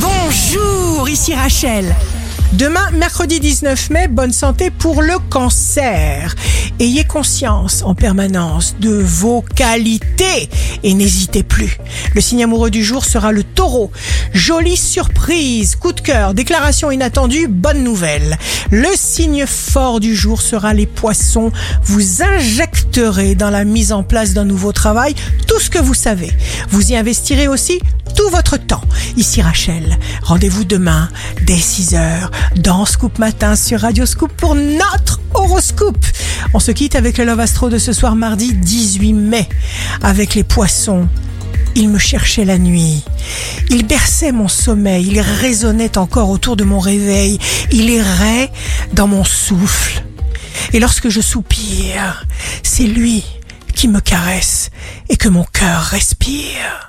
Bonjour, ici Rachel. Demain, mercredi 19 mai, bonne santé pour le cancer. Ayez conscience en permanence de vos qualités et n'hésitez plus. Le signe amoureux du jour sera le taureau. Jolie surprise, coup de cœur, déclaration inattendue, bonne nouvelle. Le signe fort du jour sera les poissons. Vous injecterez dans la mise en place d'un nouveau travail tout ce que vous savez. Vous y investirez aussi tout votre temps. Ici Rachel, rendez-vous demain dès 6h dans Scoop Matin sur Radio Scoop pour notre horoscope. On se quitte avec le Love Astro de ce soir mardi 18 mai avec les poissons. Il me cherchait la nuit. Il berçait mon sommeil. Il résonnait encore autour de mon réveil. Il errait dans mon souffle. Et lorsque je soupire, c'est lui qui me caresse et que mon cœur respire.